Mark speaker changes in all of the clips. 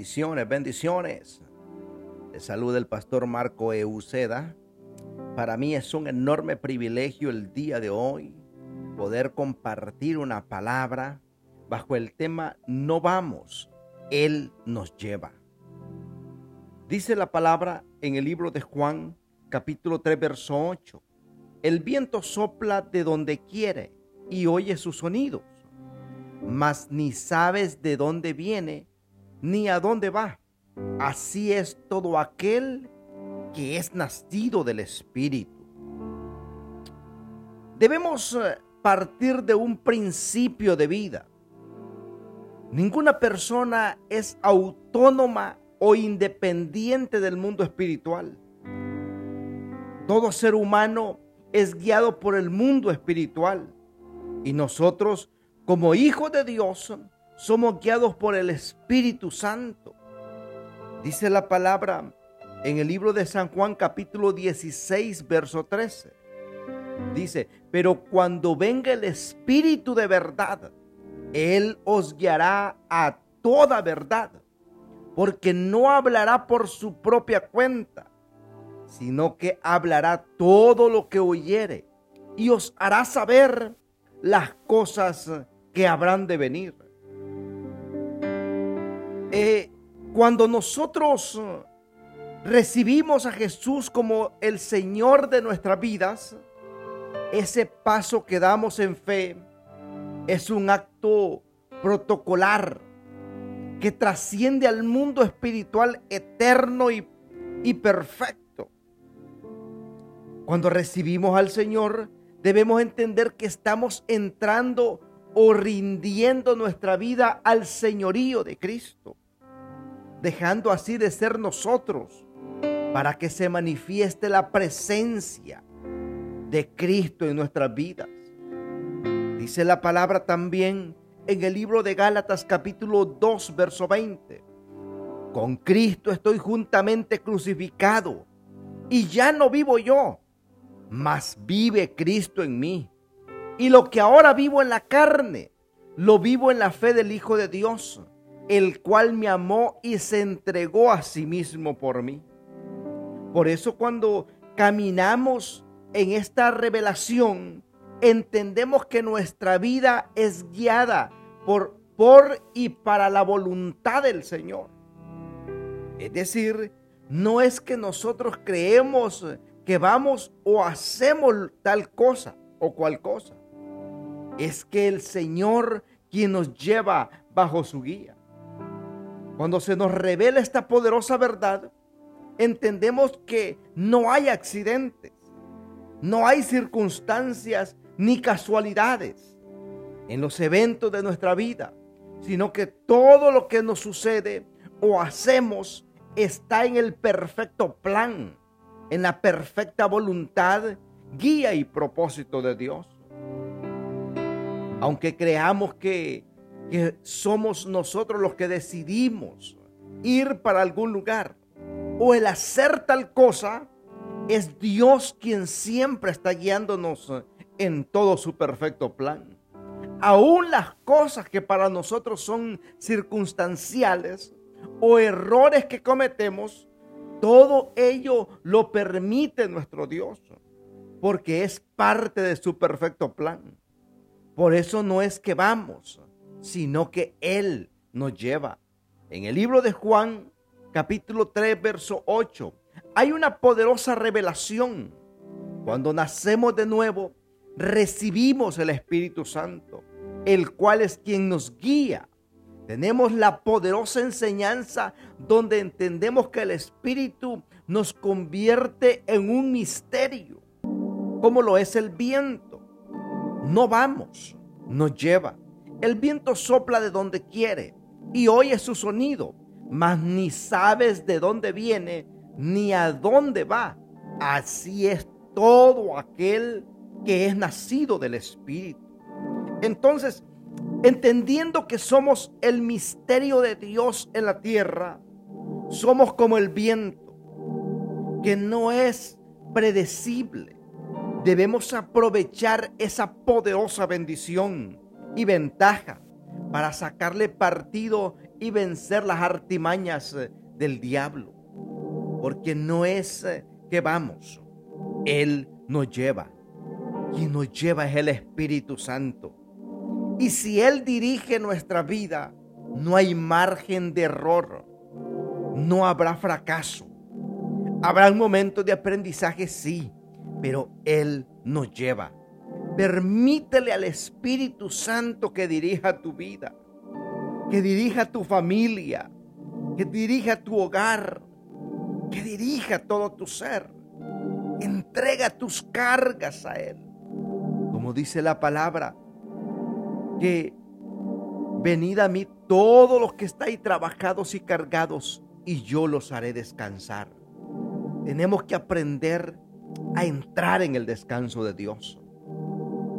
Speaker 1: Bendiciones, bendiciones. Le saluda el pastor Marco Euceda. Para mí es un enorme privilegio el día de hoy poder compartir una palabra bajo el tema No vamos, Él nos lleva. Dice la palabra en el libro de Juan capítulo 3 verso 8. El viento sopla de donde quiere y oye sus sonidos, mas ni sabes de dónde viene ni a dónde va. Así es todo aquel que es nacido del Espíritu. Debemos eh, partir de un principio de vida. Ninguna persona es autónoma o independiente del mundo espiritual. Todo ser humano es guiado por el mundo espiritual y nosotros como hijos de Dios somos guiados por el Espíritu Santo. Dice la palabra en el libro de San Juan capítulo 16, verso 13. Dice, pero cuando venga el Espíritu de verdad, Él os guiará a toda verdad, porque no hablará por su propia cuenta, sino que hablará todo lo que oyere y os hará saber las cosas que habrán de venir. Eh, cuando nosotros recibimos a Jesús como el Señor de nuestras vidas, ese paso que damos en fe es un acto protocolar que trasciende al mundo espiritual eterno y perfecto. Cuando recibimos al Señor, debemos entender que estamos entrando o rindiendo nuestra vida al señorío de Cristo dejando así de ser nosotros para que se manifieste la presencia de Cristo en nuestras vidas. Dice la palabra también en el libro de Gálatas capítulo 2 verso 20. Con Cristo estoy juntamente crucificado y ya no vivo yo, mas vive Cristo en mí. Y lo que ahora vivo en la carne, lo vivo en la fe del Hijo de Dios el cual me amó y se entregó a sí mismo por mí. Por eso cuando caminamos en esta revelación, entendemos que nuestra vida es guiada por, por y para la voluntad del Señor. Es decir, no es que nosotros creemos que vamos o hacemos tal cosa o cual cosa. Es que el Señor quien nos lleva bajo su guía. Cuando se nos revela esta poderosa verdad, entendemos que no hay accidentes, no hay circunstancias ni casualidades en los eventos de nuestra vida, sino que todo lo que nos sucede o hacemos está en el perfecto plan, en la perfecta voluntad, guía y propósito de Dios. Aunque creamos que que somos nosotros los que decidimos ir para algún lugar o el hacer tal cosa, es Dios quien siempre está guiándonos en todo su perfecto plan. Aún las cosas que para nosotros son circunstanciales o errores que cometemos, todo ello lo permite nuestro Dios, porque es parte de su perfecto plan. Por eso no es que vamos sino que Él nos lleva. En el libro de Juan, capítulo 3, verso 8, hay una poderosa revelación. Cuando nacemos de nuevo, recibimos el Espíritu Santo, el cual es quien nos guía. Tenemos la poderosa enseñanza donde entendemos que el Espíritu nos convierte en un misterio, como lo es el viento. No vamos, nos lleva. El viento sopla de donde quiere y oye su sonido, mas ni sabes de dónde viene ni a dónde va. Así es todo aquel que es nacido del Espíritu. Entonces, entendiendo que somos el misterio de Dios en la tierra, somos como el viento, que no es predecible. Debemos aprovechar esa poderosa bendición y ventaja para sacarle partido y vencer las artimañas eh, del diablo. Porque no es eh, que vamos, Él nos lleva. Quien nos lleva es el Espíritu Santo. Y si Él dirige nuestra vida, no hay margen de error. No habrá fracaso. Habrá momentos de aprendizaje, sí, pero Él nos lleva. Permítele al Espíritu Santo que dirija tu vida, que dirija tu familia, que dirija tu hogar, que dirija todo tu ser. Entrega tus cargas a Él. Como dice la palabra, que venid a mí todos los que estáis trabajados y cargados, y yo los haré descansar. Tenemos que aprender a entrar en el descanso de Dios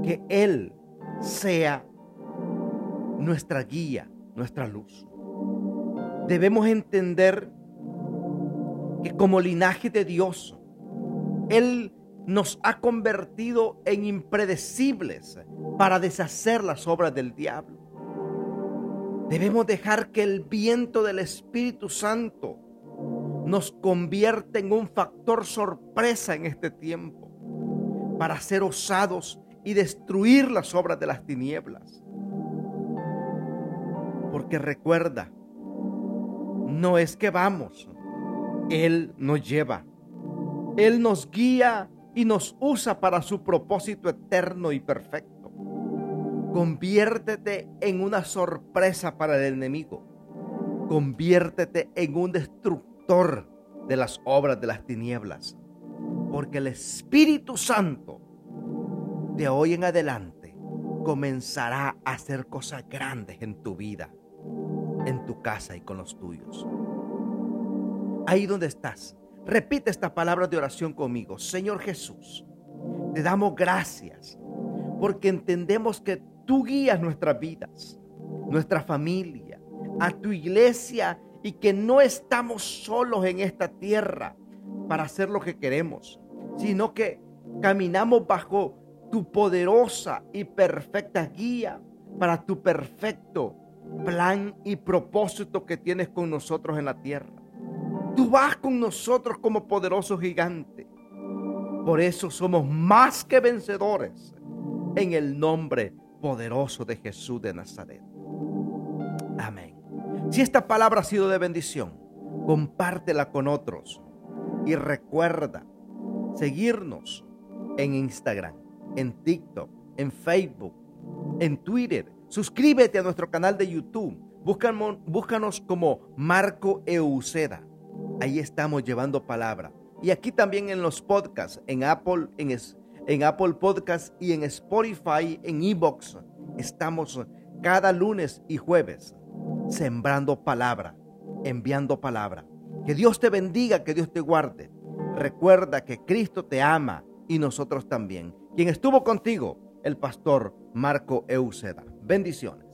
Speaker 1: que Él sea nuestra guía, nuestra luz. Debemos entender que como linaje de Dios, Él nos ha convertido en impredecibles para deshacer las obras del diablo. Debemos dejar que el viento del Espíritu Santo nos convierta en un factor sorpresa en este tiempo para ser osados y destruir las obras de las tinieblas. Porque recuerda, no es que vamos, Él nos lleva, Él nos guía y nos usa para su propósito eterno y perfecto. Conviértete en una sorpresa para el enemigo. Conviértete en un destructor de las obras de las tinieblas. Porque el Espíritu Santo de hoy en adelante comenzará a hacer cosas grandes en tu vida, en tu casa y con los tuyos. Ahí donde estás, repite esta palabra de oración conmigo. Señor Jesús, te damos gracias porque entendemos que tú guías nuestras vidas, nuestra familia, a tu iglesia y que no estamos solos en esta tierra para hacer lo que queremos, sino que caminamos bajo tu poderosa y perfecta guía para tu perfecto plan y propósito que tienes con nosotros en la tierra. Tú vas con nosotros como poderoso gigante. Por eso somos más que vencedores en el nombre poderoso de Jesús de Nazaret. Amén. Si esta palabra ha sido de bendición, compártela con otros y recuerda seguirnos en Instagram en TikTok, en Facebook, en Twitter. Suscríbete a nuestro canal de YouTube. Búscanos, como Marco Euceda. Ahí estamos llevando palabra. Y aquí también en los podcasts, en Apple, en, en Apple Podcasts y en Spotify, en Evox. Estamos cada lunes y jueves sembrando palabra, enviando palabra. Que Dios te bendiga, que Dios te guarde. Recuerda que Cristo te ama y nosotros también. Quien estuvo contigo, el pastor Marco Euseda. Bendiciones.